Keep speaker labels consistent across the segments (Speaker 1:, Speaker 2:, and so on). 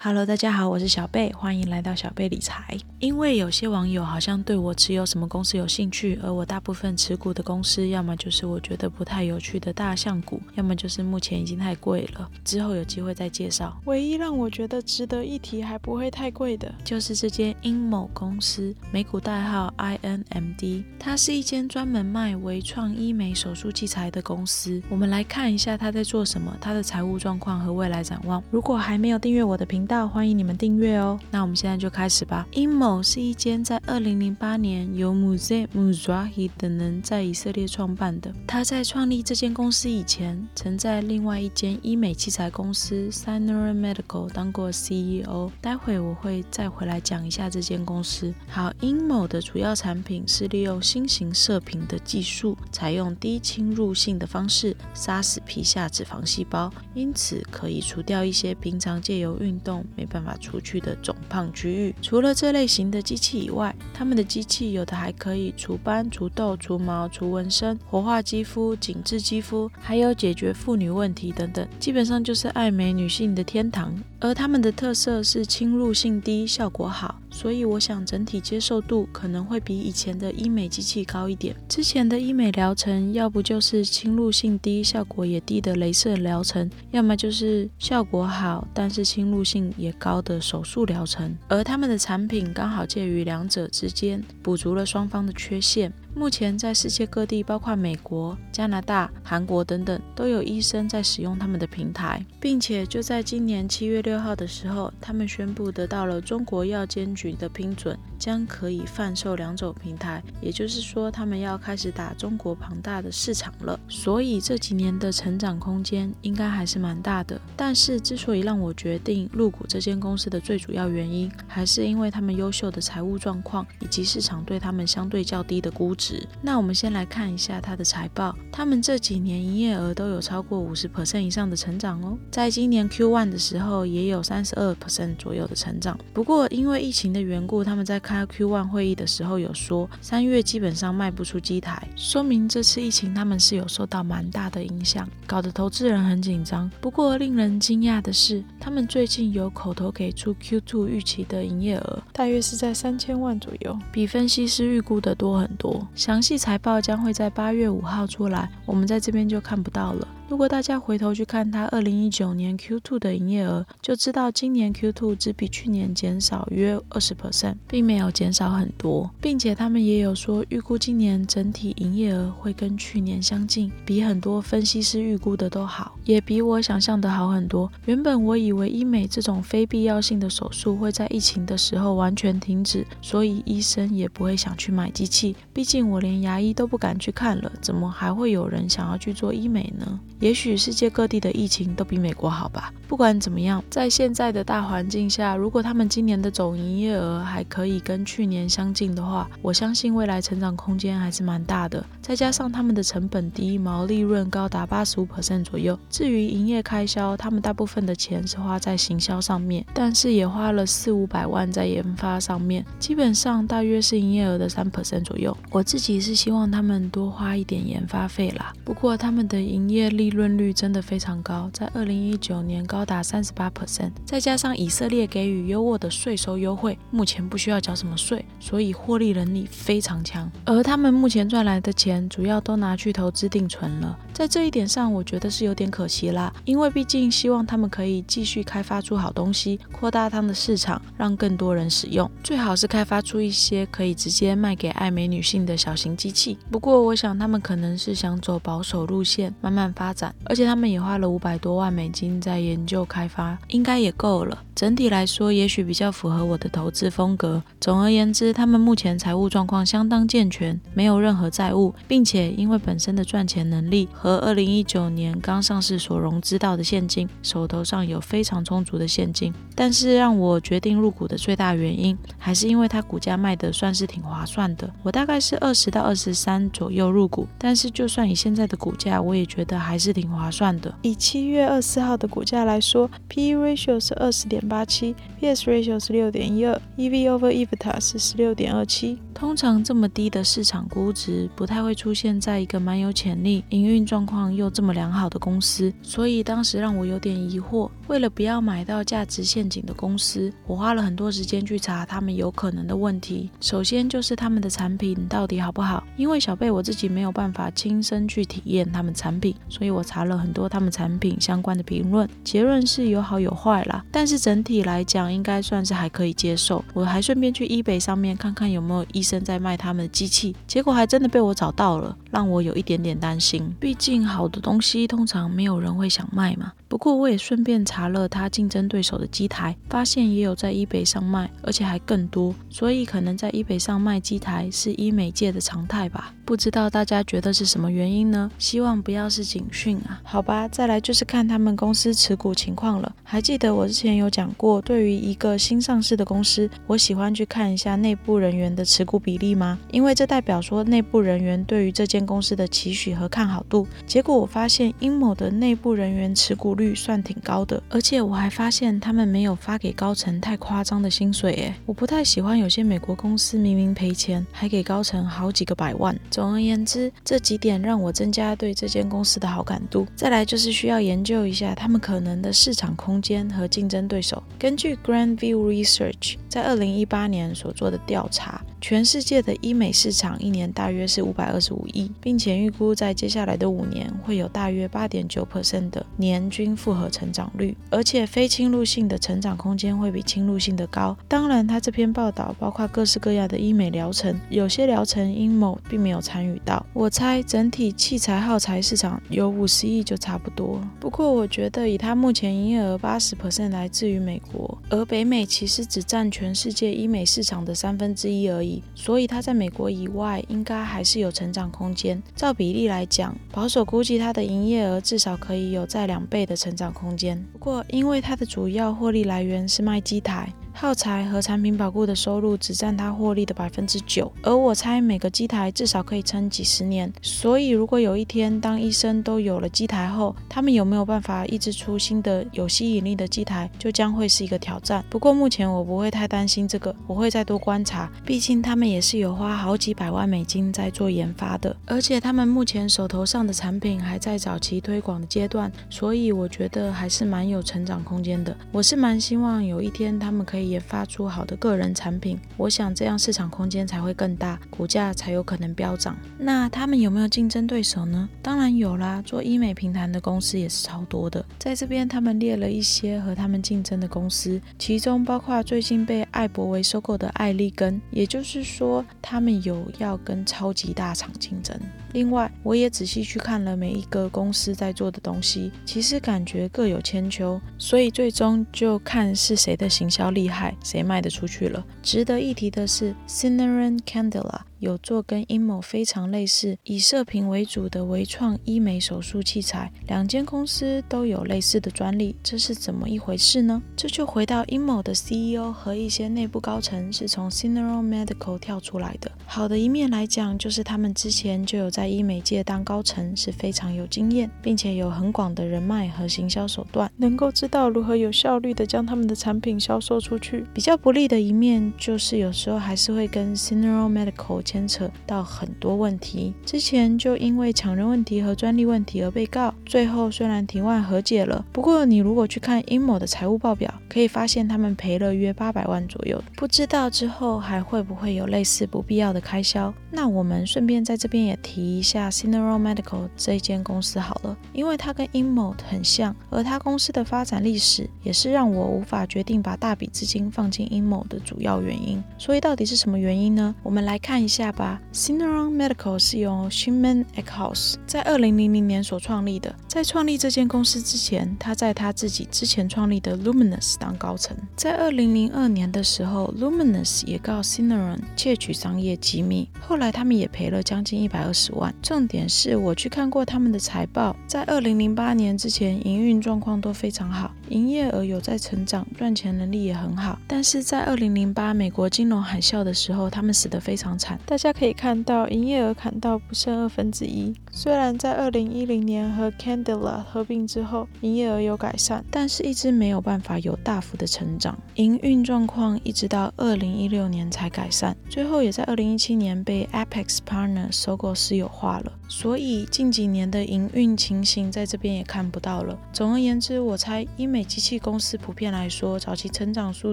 Speaker 1: Hello，大家好，我是小贝，欢迎来到小贝理财。因为有些网友好像对我持有什么公司有兴趣，而我大部分持股的公司，要么就是我觉得不太有趣的大象股，要么就是目前已经太贵了，之后有机会再介绍。唯一让我觉得值得一提还不会太贵的，就是这间英某公司，美股代号 INMD，它是一间专门卖微创医美手术器材的公司。我们来看一下它在做什么，它的财务状况和未来展望。如果还没有订阅我的频，道欢迎你们订阅哦。那我们现在就开始吧。Imo 是一间在二零零八年由 Muze Muzrahi 等人在以色列创办的。他在创立这间公司以前，曾在另外一间医美器材公司 Sinera Medical 当过 CEO。待会我会再回来讲一下这间公司。好，Imo 的主要产品是利用新型射频的技术，采用低侵入性的方式杀死皮下脂肪细胞，因此可以除掉一些平常借由运动。没办法除去的肿胖区域。除了这类型的机器以外，他们的机器有的还可以除斑、除痘、除毛、除纹身、活化肌肤、紧致肌肤，还有解决妇女问题等等。基本上就是爱美女性的天堂。而他们的特色是侵入性低，效果好。所以我想整体接受度可能会比以前的医美机器高一点。之前的医美疗程，要不就是侵入性低、效果也低的镭射疗程，要么就是效果好但是侵入性也高的手术疗程。而他们的产品刚好介于两者之间，补足了双方的缺陷。目前在世界各地，包括美国、加拿大、韩国等等，都有医生在使用他们的平台，并且就在今年七月六号的时候，他们宣布得到了中国药监局的批准，将可以贩售两种平台，也就是说，他们要开始打中国庞大的市场了。所以这几年的成长空间应该还是蛮大的。但是之所以让我决定入股这间公司的最主要原因，还是因为他们优秀的财务状况以及市场对他们相对较低的估值。那我们先来看一下它的财报，他们这几年营业额都有超过五十 percent 以上的成长哦，在今年 Q1 的时候也有三十二 percent 左右的成长。不过因为疫情的缘故，他们在开 Q1 会议的时候有说，三月基本上卖不出机台，说明这次疫情他们是有受到蛮大的影响，搞得投资人很紧张。不过令人惊讶的是，他们最近有口头给出 Q2 预期的营业额，大约是在三千万左右，比分析师预估的多很多。详细财报将会在八月五号出来，我们在这边就看不到了。如果大家回头去看它二零一九年 Q2 的营业额，就知道今年 Q2 只比去年减少约二十 percent，并没有减少很多，并且他们也有说预估今年整体营业额会跟去年相近，比很多分析师预估的都好，也比我想象的好很多。原本我以为医美这种非必要性的手术会在疫情的时候完全停止，所以医生也不会想去买机器，毕竟我连牙医都不敢去看了，怎么还会有人想要去做医美呢？也许世界各地的疫情都比美国好吧。不管怎么样，在现在的大环境下，如果他们今年的总营业额还可以跟去年相近的话，我相信未来成长空间还是蛮大的。再加上他们的成本低，毛利润高达八十五左右。至于营业开销，他们大部分的钱是花在行销上面，但是也花了四五百万在研发上面，基本上大约是营业额的三左右。我自己是希望他们多花一点研发费啦。不过他们的营业利润率真的非常高，在二零一九年高达三十八%再加上以色列给予优渥的税收优惠，目前不需要缴什么税，所以获利能力非常强。而他们目前赚来的钱主要都拿去投资定存了，在这一点上，我觉得是有点可惜啦。因为毕竟希望他们可以继续开发出好东西，扩大他们的市场，让更多人使用，最好是开发出一些可以直接卖给爱美女性的小型机器。不过我想他们可能是想走保守路线，慢慢发展，而且他们也花了五百多万美金在研究开发，应该也够了。整体来说，也许比较符合我的投资风格。总而言之，他们目前财务状况相当健全，没有任何债务，并且因为本身的赚钱能力和二零一九年刚上市所融资到的现金，手头上有非常充足的现金。但是让我决定入股的最大原因，还是因为它股价卖的算是挺划算的。我大概是二十到二十三左右入股，但是就算以现在的股价，我也觉得还是。挺划算的。以七月二十四号的股价来说，P/E ratio 是二十点八七，P/S ratio 是六点一二，EV over EBITDA 是十六点二七。通常这么低的市场估值，不太会出现在一个蛮有潜力、营运状况又这么良好的公司，所以当时让我有点疑惑。为了不要买到价值陷阱的公司，我花了很多时间去查他们有可能的问题。首先就是他们的产品到底好不好，因为小贝我自己没有办法亲身去体验他们产品，所以我查了很多他们产品相关的评论，结论是有好有坏啦。但是整体来讲，应该算是还可以接受。我还顺便去 eBay 上面看看有没有医生在卖他们的机器，结果还真的被我找到了，让我有一点点担心。毕竟好的东西通常没有人会想卖嘛。不过我也顺便查了他竞争对手的机台，发现也有在 eBay 上卖，而且还更多，所以可能在 eBay 上卖机台是医美界的常态吧。不知道大家觉得是什么原因呢？希望不要是警讯啊。好吧，再来就是看他们公司持股情况了。还记得我之前有讲过，对于一个新上市的公司，我喜欢去看一下内部人员的持股比例吗？因为这代表说内部人员对于这间公司的期许和看好度。结果我发现阴某的内部人员持股率算挺高的，而且我还发现他们没有发给高层太夸张的薪水诶，我不太喜欢有些美国公司明明赔钱，还给高层好几个百万。总而言之，这几点让我增加对这间公司的好感度。再来就是需要研究一下他们可能的市场空间和竞争对手。根据 Grand View Research 在二零一八年所做的调查。全世界的医美市场一年大约是五百二十五亿，并且预估在接下来的五年会有大约八点九 percent 的年均复合成长率，而且非侵入性的成长空间会比侵入性的高。当然，他这篇报道包括各式各样的医美疗程，有些疗程阴谋并没有参与到。我猜整体器材耗材市场有五十亿就差不多。不过，我觉得以它目前营业额八十 percent 来自于美国，而北美其实只占全世界医美市场的三分之一而已。所以它在美国以外应该还是有成长空间。照比例来讲，保守估计它的营业额至少可以有在两倍的成长空间。不过，因为它的主要获利来源是卖机台。耗材和产品保护的收入只占它获利的百分之九，而我猜每个机台至少可以撑几十年。所以，如果有一天当医生都有了机台后，他们有没有办法一直出新的有吸引力的机台，就将会是一个挑战。不过目前我不会太担心这个，我会再多观察。毕竟他们也是有花好几百万美金在做研发的，而且他们目前手头上的产品还在早期推广的阶段，所以我觉得还是蛮有成长空间的。我是蛮希望有一天他们可以。研发出好的个人产品，我想这样市场空间才会更大，股价才有可能飙涨。那他们有没有竞争对手呢？当然有啦，做医美平台的公司也是超多的。在这边，他们列了一些和他们竞争的公司，其中包括最近被艾博维收购的艾利根，也就是说，他们有要跟超级大厂竞争。另外，我也仔细去看了每一个公司在做的东西，其实感觉各有千秋，所以最终就看是谁的行销厉害，谁卖得出去了。值得一提的是 c i n e r a n Candela。有做跟 Imo 非常类似，以射频为主的微创医美手术器材，两间公司都有类似的专利，这是怎么一回事呢？这就回到 Imo 的 CEO 和一些内部高层是从 Cineron Medical 跳出来的。好的一面来讲，就是他们之前就有在医美界当高层，是非常有经验，并且有很广的人脉和行销手段，能够知道如何有效率的将他们的产品销售出去。比较不利的一面就是有时候还是会跟 Syneron Medical 牵扯到很多问题，之前就因为抢人问题和专利问题而被告，最后虽然庭外和解了，不过你如果去看 Imo 的财务报表，可以发现他们赔了约八百万左右，不知道之后还会不会有类似不必要的开销。那我们顺便在这边也提一下 Syneron Medical 这一间公司好了，因为它跟 Imo 很像，而它公司的发展历史也是让我无法决定把大笔资金放进阴谋的主要原因。所以到底是什么原因呢？我们来看一下。吧 Cineron Medical 是由 Shimon Eckhouse 在二零零零年所创立的。在创立这间公司之前，他在他自己之前创立的 Luminous 当高层。在二零零二年的时候，Luminous 也告 Cineron 窃取商业机密，后来他们也赔了将近一百二十万。重点是我去看过他们的财报，在二零零八年之前，营运状况都非常好，营业额有在成长，赚钱能力也很。但是在二零零八美国金融海啸的时候，他们死得非常惨。大家可以看到，营业额砍到不剩二分之一。虽然在二零一零年和 Candela 合并之后，营业额有改善，但是一直没有办法有大幅的成长。营运状况一直到二零一六年才改善，最后也在二零一七年被 Apex Partner 收购私有化了。所以近几年的营运情形在这边也看不到了。总而言之，我猜英美机器公司普遍来说，早期成长速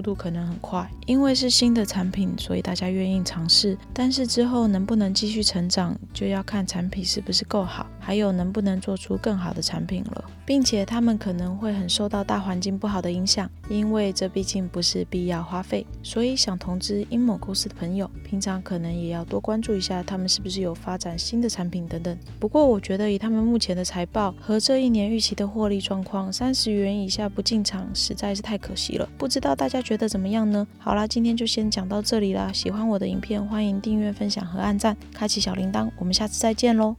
Speaker 1: 度可能很快，因为是新的产品，所以大家愿意尝试。但是之后能不能继续成长，就要看产品是不是够够好，还有能不能做出更好的产品了。并且他们可能会很受到大环境不好的影响，因为这毕竟不是必要花费。所以想投资英某公司的朋友，平常可能也要多关注一下他们是不是有发展新的产品等等。不过我觉得以他们目前的财报和这一年预期的获利状况，三十元以下不进场实在是太可惜了。不知道大家觉得怎么样呢？好啦，今天就先讲到这里啦。喜欢我的影片，欢迎订阅、分享和按赞，开启小铃铛。我们下次再见喽。